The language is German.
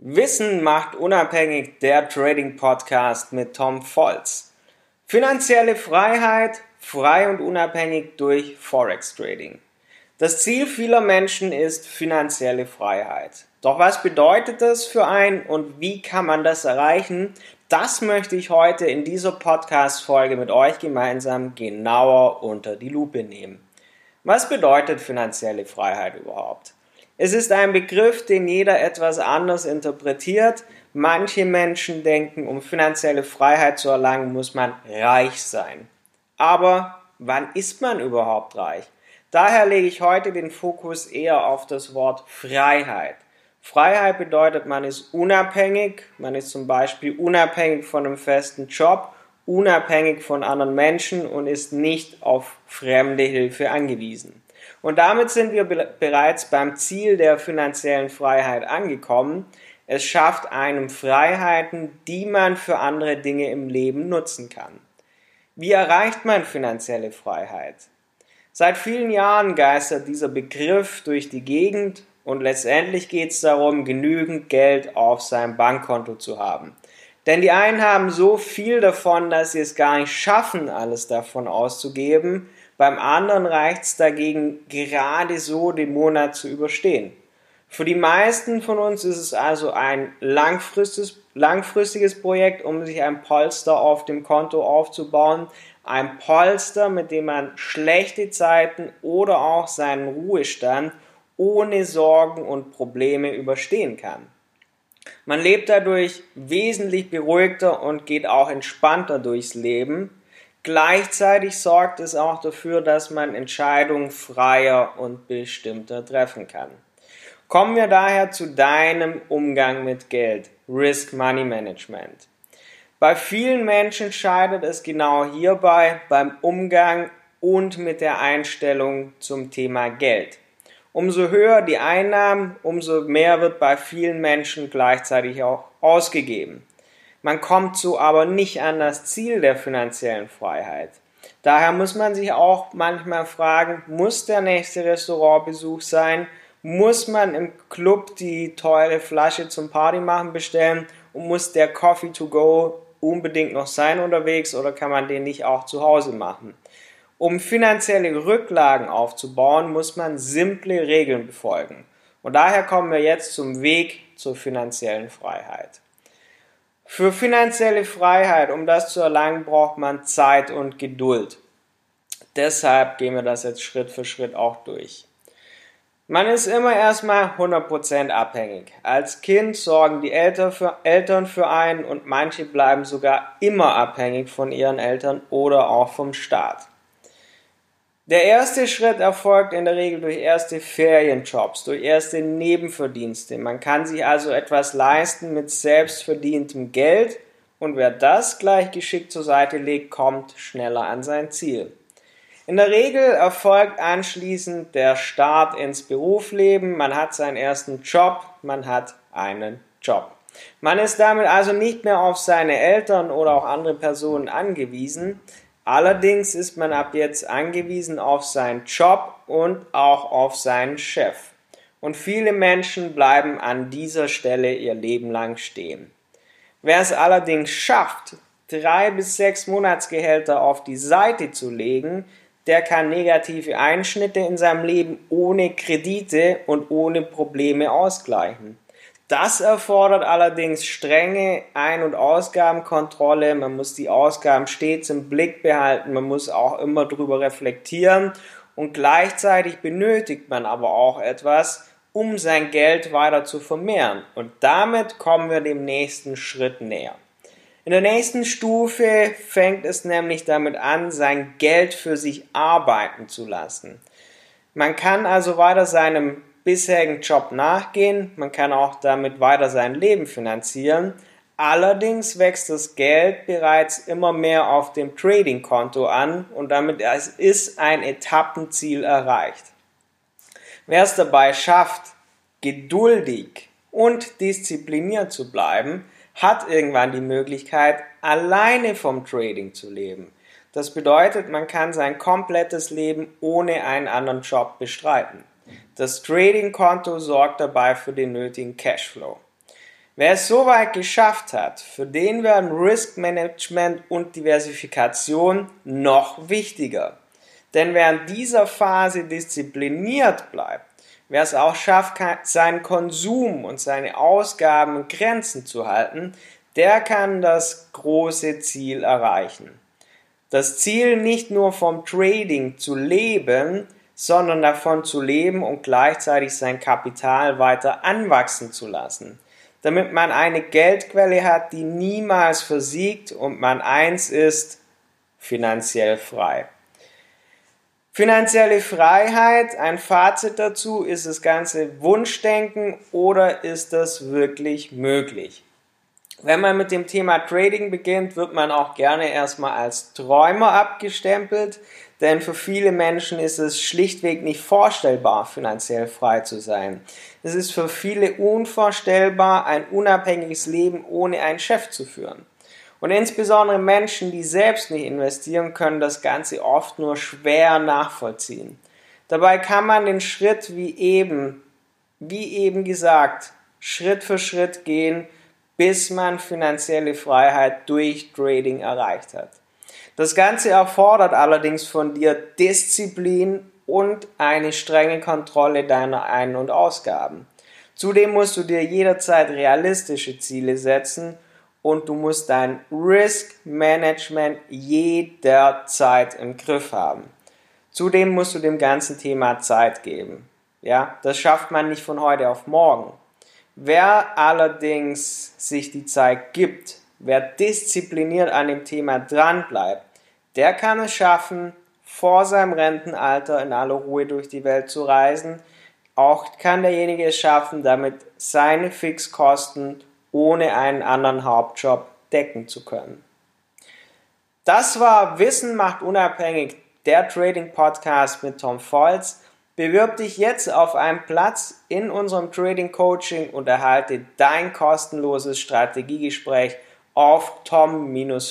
Wissen macht unabhängig der Trading Podcast mit Tom Volz. Finanzielle Freiheit, frei und unabhängig durch Forex Trading. Das Ziel vieler Menschen ist finanzielle Freiheit. Doch was bedeutet das für einen und wie kann man das erreichen? Das möchte ich heute in dieser Podcast-Folge mit euch gemeinsam genauer unter die Lupe nehmen. Was bedeutet finanzielle Freiheit überhaupt? Es ist ein Begriff, den jeder etwas anders interpretiert. Manche Menschen denken, um finanzielle Freiheit zu erlangen, muss man reich sein. Aber wann ist man überhaupt reich? Daher lege ich heute den Fokus eher auf das Wort Freiheit. Freiheit bedeutet, man ist unabhängig, man ist zum Beispiel unabhängig von einem festen Job, unabhängig von anderen Menschen und ist nicht auf fremde Hilfe angewiesen. Und damit sind wir bereits beim Ziel der finanziellen Freiheit angekommen. Es schafft einem Freiheiten, die man für andere Dinge im Leben nutzen kann. Wie erreicht man finanzielle Freiheit? Seit vielen Jahren geistert dieser Begriff durch die Gegend und letztendlich geht es darum, genügend Geld auf seinem Bankkonto zu haben. Denn die einen haben so viel davon, dass sie es gar nicht schaffen, alles davon auszugeben, beim anderen reicht es dagegen gerade so, den Monat zu überstehen. Für die meisten von uns ist es also ein langfristiges, langfristiges Projekt, um sich ein Polster auf dem Konto aufzubauen. Ein Polster, mit dem man schlechte Zeiten oder auch seinen Ruhestand ohne Sorgen und Probleme überstehen kann. Man lebt dadurch wesentlich beruhigter und geht auch entspannter durchs Leben, Gleichzeitig sorgt es auch dafür, dass man Entscheidungen freier und bestimmter treffen kann. Kommen wir daher zu deinem Umgang mit Geld, Risk Money Management. Bei vielen Menschen scheitert es genau hierbei beim Umgang und mit der Einstellung zum Thema Geld. Umso höher die Einnahmen, umso mehr wird bei vielen Menschen gleichzeitig auch ausgegeben. Man kommt so aber nicht an das Ziel der finanziellen Freiheit. Daher muss man sich auch manchmal fragen, muss der nächste Restaurantbesuch sein? Muss man im Club die teure Flasche zum Party machen bestellen? Und muss der Coffee to go unbedingt noch sein unterwegs oder kann man den nicht auch zu Hause machen? Um finanzielle Rücklagen aufzubauen, muss man simple Regeln befolgen. Und daher kommen wir jetzt zum Weg zur finanziellen Freiheit. Für finanzielle Freiheit, um das zu erlangen, braucht man Zeit und Geduld. Deshalb gehen wir das jetzt Schritt für Schritt auch durch. Man ist immer erstmal 100% abhängig. Als Kind sorgen die Eltern für, einen und manche bleiben sogar immer abhängig von ihren Eltern oder auch vom Staat. Der erste Schritt erfolgt in der Regel durch erste Ferienjobs, durch erste Nebenverdienste. Man kann sich also etwas leisten mit selbstverdientem Geld und wer das gleich geschickt zur Seite legt, kommt schneller an sein Ziel. In der Regel erfolgt anschließend der Start ins Berufsleben, man hat seinen ersten Job, man hat einen Job. Man ist damit also nicht mehr auf seine Eltern oder auch andere Personen angewiesen, Allerdings ist man ab jetzt angewiesen auf seinen Job und auch auf seinen Chef. Und viele Menschen bleiben an dieser Stelle ihr Leben lang stehen. Wer es allerdings schafft, drei bis sechs Monatsgehälter auf die Seite zu legen, der kann negative Einschnitte in seinem Leben ohne Kredite und ohne Probleme ausgleichen. Das erfordert allerdings strenge Ein- und Ausgabenkontrolle. Man muss die Ausgaben stets im Blick behalten. Man muss auch immer drüber reflektieren. Und gleichzeitig benötigt man aber auch etwas, um sein Geld weiter zu vermehren. Und damit kommen wir dem nächsten Schritt näher. In der nächsten Stufe fängt es nämlich damit an, sein Geld für sich arbeiten zu lassen. Man kann also weiter seinem bisherigen Job nachgehen, man kann auch damit weiter sein Leben finanzieren. Allerdings wächst das Geld bereits immer mehr auf dem Trading-Konto an und damit ist ein Etappenziel erreicht. Wer es dabei schafft, geduldig und diszipliniert zu bleiben, hat irgendwann die Möglichkeit, alleine vom Trading zu leben. Das bedeutet, man kann sein komplettes Leben ohne einen anderen Job bestreiten. Das Trading-Konto sorgt dabei für den nötigen Cashflow. Wer es so weit geschafft hat, für den werden Risk Management und Diversifikation noch wichtiger. Denn wer in dieser Phase diszipliniert bleibt, wer es auch schafft, seinen Konsum und seine Ausgaben in Grenzen zu halten, der kann das große Ziel erreichen. Das Ziel nicht nur vom Trading zu leben, sondern davon zu leben und gleichzeitig sein Kapital weiter anwachsen zu lassen damit man eine Geldquelle hat, die niemals versiegt und man eins ist, finanziell frei. Finanzielle Freiheit, ein Fazit dazu, ist das ganze Wunschdenken oder ist das wirklich möglich? Wenn man mit dem Thema Trading beginnt, wird man auch gerne erstmal als Träumer abgestempelt, denn für viele Menschen ist es schlichtweg nicht vorstellbar, finanziell frei zu sein. Es ist für viele unvorstellbar, ein unabhängiges Leben ohne einen Chef zu führen. Und insbesondere Menschen, die selbst nicht investieren, können das Ganze oft nur schwer nachvollziehen. Dabei kann man den Schritt wie eben, wie eben gesagt, Schritt für Schritt gehen, bis man finanzielle Freiheit durch Trading erreicht hat. Das Ganze erfordert allerdings von dir Disziplin und eine strenge Kontrolle deiner Ein- und Ausgaben. Zudem musst du dir jederzeit realistische Ziele setzen und du musst dein Risk Management jederzeit im Griff haben. Zudem musst du dem ganzen Thema Zeit geben. Ja, das schafft man nicht von heute auf morgen. Wer allerdings sich die Zeit gibt, wer diszipliniert an dem Thema dranbleibt, der kann es schaffen, vor seinem Rentenalter in aller Ruhe durch die Welt zu reisen. Auch kann derjenige es schaffen, damit seine Fixkosten ohne einen anderen Hauptjob decken zu können. Das war Wissen macht unabhängig, der Trading Podcast mit Tom Volz. Bewirb dich jetzt auf einen Platz in unserem Trading Coaching und erhalte dein kostenloses Strategiegespräch auf tom-volz.de.